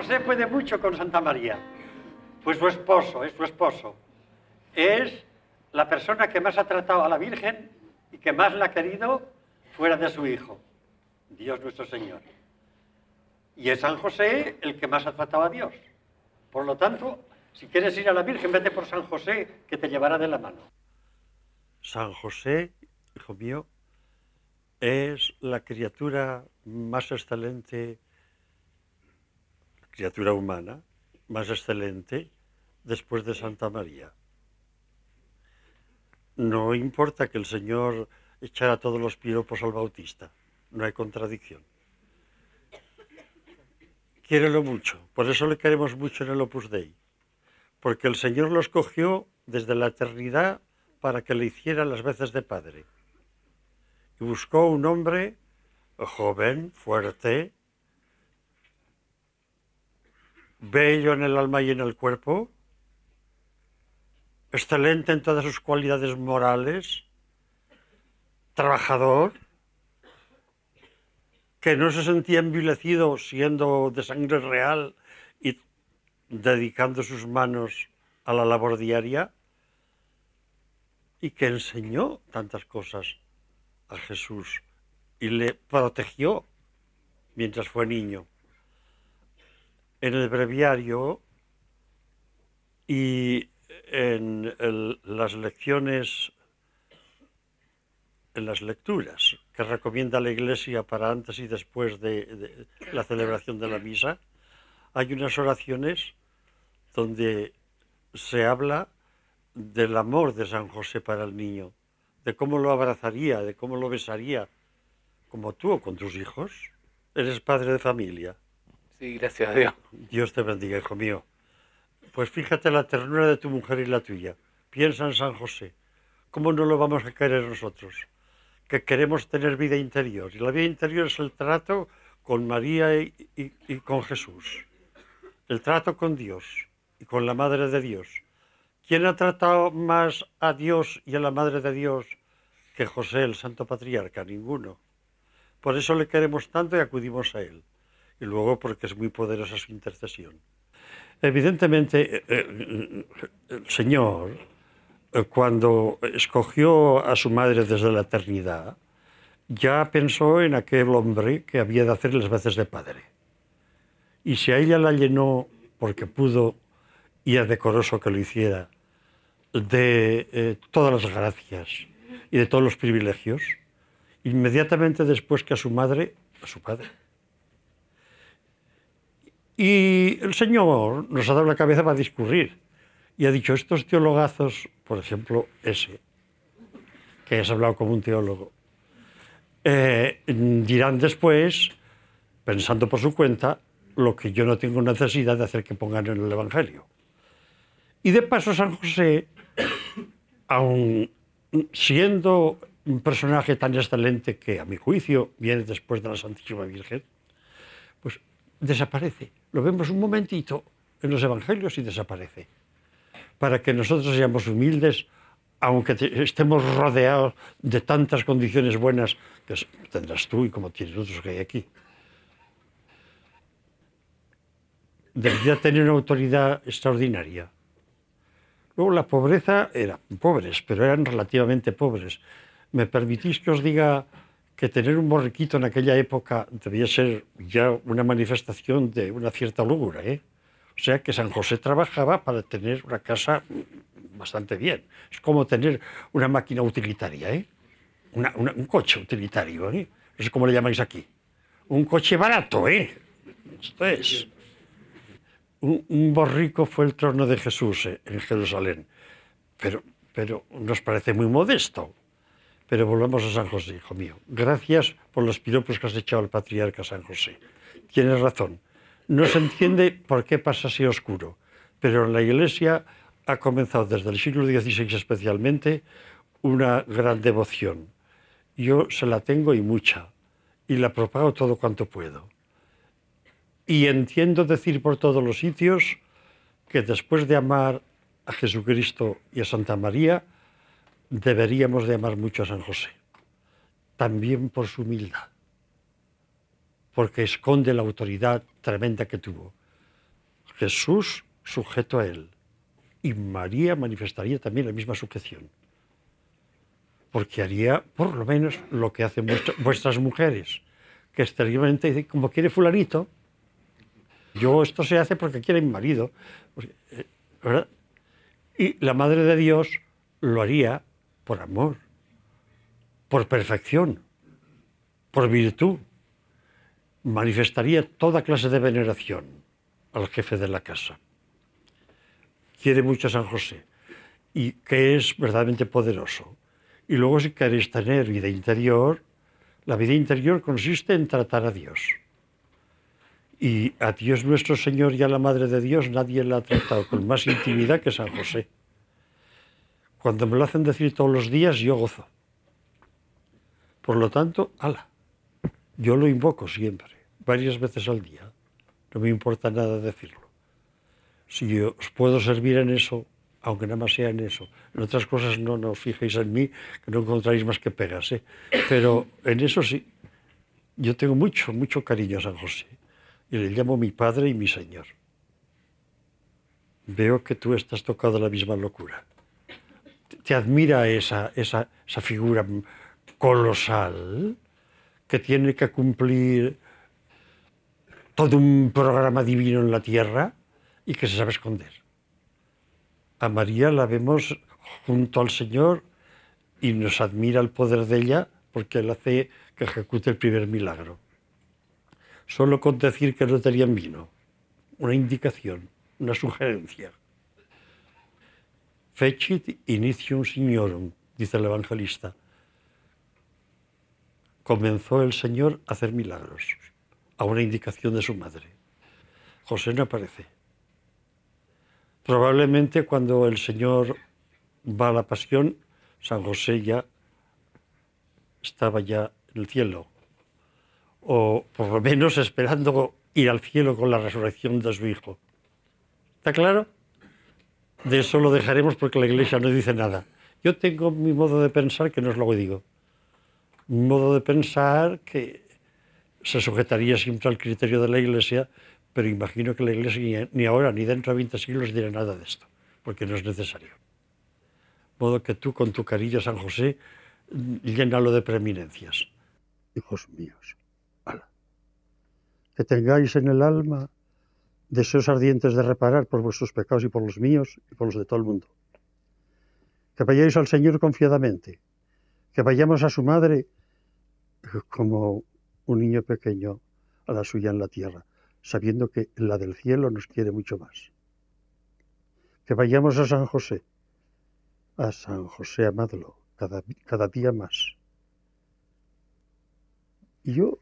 José puede mucho con Santa María. Pues su esposo, es su esposo. Es la persona que más ha tratado a la Virgen y que más la ha querido fuera de su hijo, Dios nuestro Señor. Y es San José el que más ha tratado a Dios. Por lo tanto, si quieres ir a la Virgen, vete por San José, que te llevará de la mano. San José, hijo mío, es la criatura más excelente, criatura humana, más excelente después de Santa María. No importa que el Señor echara todos los piropos al Bautista, no hay contradicción. Quiérelo mucho, por eso le queremos mucho en el Opus Dei, porque el Señor lo escogió desde la eternidad para que le hiciera las veces de padre y buscó un hombre joven, fuerte, bello en el alma y en el cuerpo, excelente en todas sus cualidades morales, trabajador, que no se sentía envilecido siendo de sangre real y dedicando sus manos a la labor diaria, y que enseñó tantas cosas a Jesús y le protegió mientras fue niño. En el breviario y en las lecciones, en las lecturas que recomienda la Iglesia para antes y después de, de la celebración de la misa, hay unas oraciones donde se habla del amor de San José para el niño de cómo lo abrazaría, de cómo lo besaría, como tú o con tus hijos. Eres padre de familia. Sí, gracias a Dios. Dios te bendiga, hijo mío. Pues fíjate la ternura de tu mujer y la tuya. Piensa en San José. ¿Cómo no lo vamos a querer nosotros? Que queremos tener vida interior. Y la vida interior es el trato con María y, y con Jesús. El trato con Dios y con la Madre de Dios ¿Quién ha tratado más a Dios y a la Madre de Dios que José, el Santo Patriarca? Ninguno. Por eso le queremos tanto y acudimos a él. Y luego porque es muy poderosa su intercesión. Evidentemente, eh, eh, el Señor, eh, cuando escogió a su madre desde la eternidad, ya pensó en aquel hombre que había de hacer las veces de padre. Y si a ella la llenó porque pudo y es decoroso que lo hiciera, de eh, todas las gracias y de todos los privilegios, inmediatamente después que a su madre, a su padre. Y el Señor nos ha dado la cabeza para discurrir y ha dicho, estos teologazos, por ejemplo, ese, que has hablado como un teólogo, eh, dirán después, pensando por su cuenta, lo que yo no tengo necesidad de hacer que pongan en el Evangelio. Y de paso San José aun siendo un personaje tan excelente que a mi juicio viene después de la Santísima Virgen, pues desaparece. Lo vemos un momentito en los Evangelios y desaparece. Para que nosotros seamos humildes, aunque estemos rodeados de tantas condiciones buenas que tendrás tú y como tienes otros que hay aquí. Debería tener una autoridad extraordinaria Luego la pobreza era pobres, pero eran relativamente pobres. ¿Me permitís que os diga que tener un borriquito en aquella época debía ser ya una manifestación de una cierta locura? ¿eh? O sea que San José trabajaba para tener una casa bastante bien. Es como tener una máquina utilitaria, ¿eh? un coche utilitario. ¿eh? No sé cómo le llamáis aquí. Un coche barato, ¿eh? Esto es un, borrico fue el trono de Jesús eh, en Jerusalén, pero, pero nos parece muy modesto. Pero volvamos a San José, hijo mío. Gracias por los piropos que has echado al patriarca San José. Tienes razón. No se entiende por qué pasa así oscuro, pero en la Iglesia ha comenzado desde el siglo XVI especialmente una gran devoción. Yo se la tengo y mucha, y la propago todo cuanto puedo. Y entiendo decir por todos los sitios que después de amar a Jesucristo y a Santa María, deberíamos de amar mucho a San José, también por su humildad, porque esconde la autoridad tremenda que tuvo. Jesús sujeto a él. Y María manifestaría también la misma sujeción. Porque haría por lo menos lo que hacen vuestras mujeres, que exteriormente dicen, como quiere fulanito, yo esto se hace porque quiere mi marido. Eh. Y la Madre de Dios lo haría por amor, por perfección, por virtud. Manifestaría toda clase de veneración al jefe de la casa. Quiere mucho a San José y que es verdaderamente poderoso. Y luego si queréis tener vida interior, la vida interior consiste en tratar a Dios. Y a Dios nuestro Señor y a la Madre de Dios nadie la ha tratado con más intimidad que San José. Cuando me lo hacen decir todos los días, yo gozo. Por lo tanto, ala, yo lo invoco siempre, varias veces al día. No me importa nada decirlo. Si os puedo servir en eso, aunque nada más sea en eso. En otras cosas no, no fijéis en mí, que no encontráis más que pegas. ¿eh? Pero en eso sí, yo tengo mucho, mucho cariño a San José y le llamo mi padre y mi señor. Veo que tú estás tocado la misma locura. Te admira esa, esa, esa figura colosal que tiene que cumplir todo un programa divino en la tierra y que se sabe esconder. A María la vemos junto al Señor y nos admira el poder de ella porque él hace que ejecute el primer milagro solo con decir que no tenían vino. Una indicación, una sugerencia. Fecit initium signorum, dice el evangelista. Comenzó el Señor a hacer milagros, a una indicación de su madre. José no aparece. Probablemente cuando el Señor va a la pasión, San José ya estaba ya en el cielo, o por lo menos esperando ir al cielo con la resurrección de su Hijo. ¿Está claro? De eso lo dejaremos porque la Iglesia no dice nada. Yo tengo mi modo de pensar que no es lo que digo. Mi modo de pensar que se sujetaría siempre al criterio de la Iglesia, pero imagino que la Iglesia ni ahora ni dentro de 20 siglos dirá nada de esto, porque no es necesario. De modo que tú con tu cariño San José, llénalo de preeminencias. Hijos míos, que tengáis en el alma deseos ardientes de reparar por vuestros pecados y por los míos y por los de todo el mundo. Que vayáis al Señor confiadamente, que vayamos a su madre como un niño pequeño a la suya en la tierra, sabiendo que la del cielo nos quiere mucho más. Que vayamos a San José, a San José amadlo, cada, cada día más. Y yo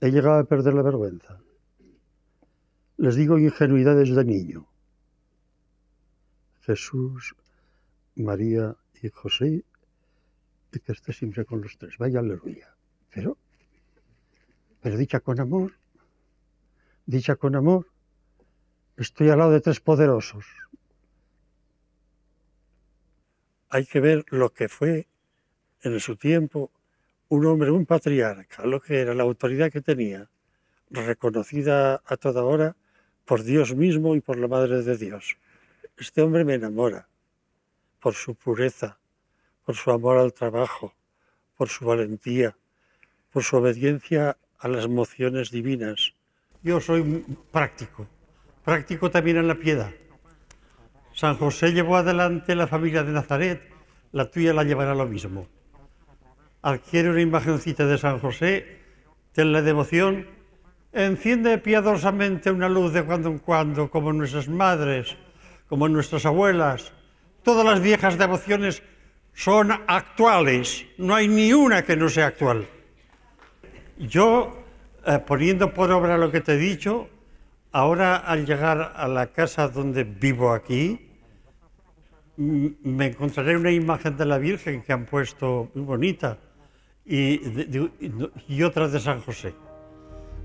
he llegado a perder la vergüenza. Les digo ingenuidades de niño. Jesús, María y José, y que esté siempre con los tres. Vaya aleluya. Pero, pero dicha con amor, dicha con amor, estoy al lado de tres poderosos. Hay que ver lo que fue en su tiempo un hombre, un patriarca, lo que era la autoridad que tenía, reconocida a toda hora por Dios mismo y por la Madre de Dios. Este hombre me enamora por su pureza, por su amor al trabajo, por su valentía, por su obediencia a las emociones divinas. Yo soy práctico, práctico también en la piedad. San José llevó adelante la familia de Nazaret, la tuya la llevará lo mismo adquiere una imagencita de San José, tenle devoción, enciende piadosamente una luz de cuando en cuando, como nuestras madres, como nuestras abuelas. Todas las viejas devociones son actuales, no hay ni una que no sea actual. Yo, eh, poniendo por obra lo que te he dicho, ahora al llegar a la casa donde vivo aquí, me encontraré una imagen de la Virgen que han puesto muy bonita y, y otra de San José.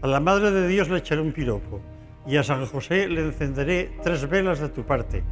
A la Madre de Dios le echaré un piropo y a San José le encenderé tres velas de tu parte